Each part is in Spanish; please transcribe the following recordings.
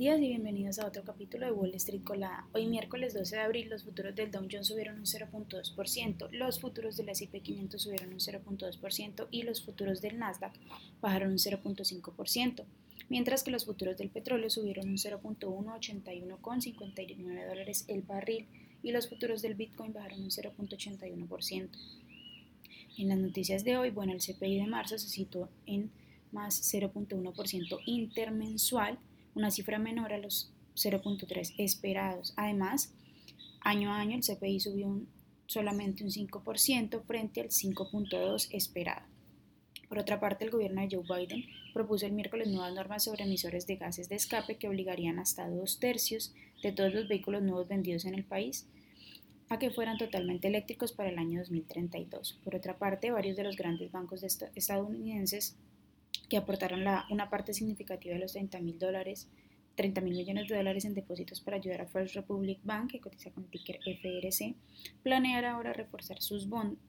días y bienvenidos a otro capítulo de Wall Street Colada. Hoy miércoles 12 de abril los futuros del Dow Jones subieron un 0.2%, los futuros del S&P 500 subieron un 0.2% y los futuros del Nasdaq bajaron un 0.5%, mientras que los futuros del petróleo subieron un 0.181,59 dólares el barril y los futuros del Bitcoin bajaron un 0.81%. En las noticias de hoy, bueno, el CPI de marzo se situó en más 0.1% intermensual, una cifra menor a los 0.3 esperados. Además, año a año el CPI subió solamente un 5% frente al 5.2 esperado. Por otra parte, el gobierno de Joe Biden propuso el miércoles nuevas normas sobre emisores de gases de escape que obligarían hasta dos tercios de todos los vehículos nuevos vendidos en el país a que fueran totalmente eléctricos para el año 2032. Por otra parte, varios de los grandes bancos estadounidenses que aportaron una parte significativa de los 30 mil dólares 30 mil millones de dólares en depósitos para ayudar a First Republic Bank, que cotiza con ticker FRC, planear ahora reforzar sus,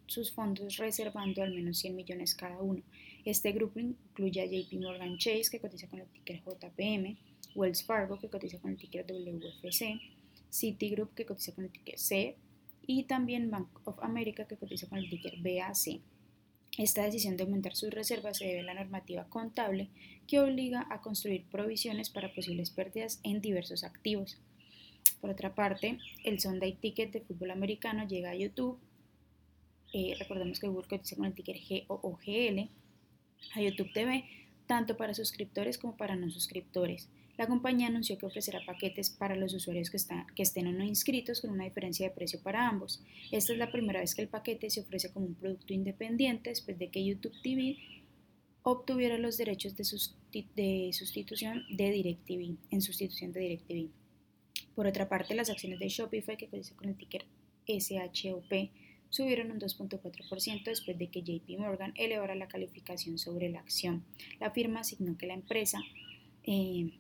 sus fondos reservando al menos 100 millones cada uno. Este grupo incluye a JP Morgan Chase, que cotiza con el ticker JPM, Wells Fargo, que cotiza con el ticker WFC, Citigroup, que cotiza con el ticker C, y también Bank of America, que cotiza con el ticker BAC. Esta decisión de aumentar sus reservas se debe a la normativa contable que obliga a construir provisiones para posibles pérdidas en diversos activos. Por otra parte, el Sunday Ticket de fútbol americano llega a YouTube. Eh, recordemos que Google cotiza con el ticker GOOGL a YouTube TV, tanto para suscriptores como para no suscriptores. La compañía anunció que ofrecerá paquetes para los usuarios que, que, estén o no inscritos con una diferencia de precio para ambos. Esta es la primera vez que el paquete se ofrece como un producto independiente después de que YouTube TV obtuviera los derechos de, sustitución de DirecTV, en sustitución de DirecTV. Por otra parte, las acciones de Shopify, que cotiza con el ticker SHOP, subieron un 2.4% después de que JP Morgan elevara la calificación sobre la acción. La firma asignó que la empresa eh,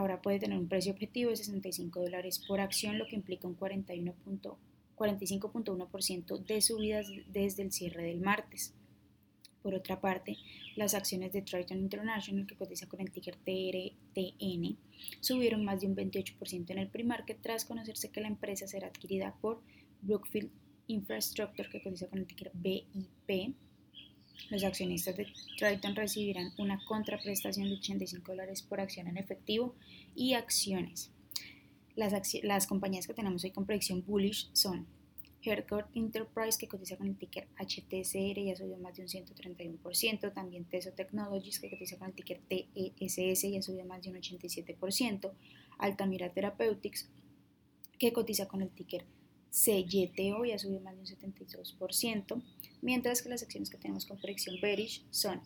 ahora puede tener un precio objetivo de 65 dólares por acción, lo que implica un 45.1% de subidas desde el cierre del martes. Por otra parte, las acciones de Triton International, que cotiza con el ticker TRTN, subieron más de un 28% en el pre-market tras conocerse que la empresa será adquirida por Brookfield Infrastructure, que cotiza con el ticker BIP, los accionistas de Triton recibirán una contraprestación de 85 dólares por acción en efectivo y acciones. Las, las compañías que tenemos hoy con predicción bullish son Hercord Enterprise, que cotiza con el ticker HTCR, ya subió más de un 131%. También Teso Technologies, que cotiza con el ticker TESS, ya subió más de un 87%. Altamira Therapeutics, que cotiza con el ticker CYTO ya subió más de un 72%, mientras que las acciones que tenemos con predicción bearish son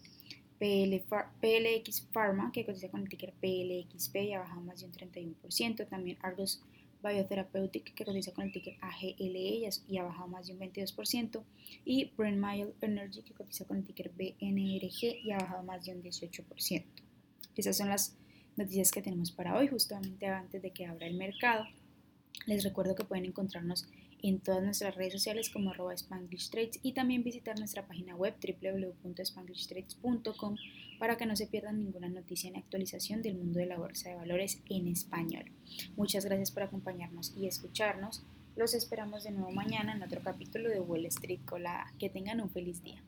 PLX Pharma, que cotiza con el ticker PLXP y ha bajado más de un 31%, también Argos Biotherapeutic, que cotiza con el ticker AGLE y ha bajado más de un 22%, y Brand Mile Energy, que cotiza con el ticker BNRG y ha bajado más de un 18%. Esas son las noticias que tenemos para hoy, justamente antes de que abra el mercado. Les recuerdo que pueden encontrarnos en todas nuestras redes sociales como arroba y también visitar nuestra página web www.spanglishtrades.com para que no se pierdan ninguna noticia ni actualización del mundo de la bolsa de valores en español. Muchas gracias por acompañarnos y escucharnos. Los esperamos de nuevo mañana en otro capítulo de Wall Street Colada. Que tengan un feliz día.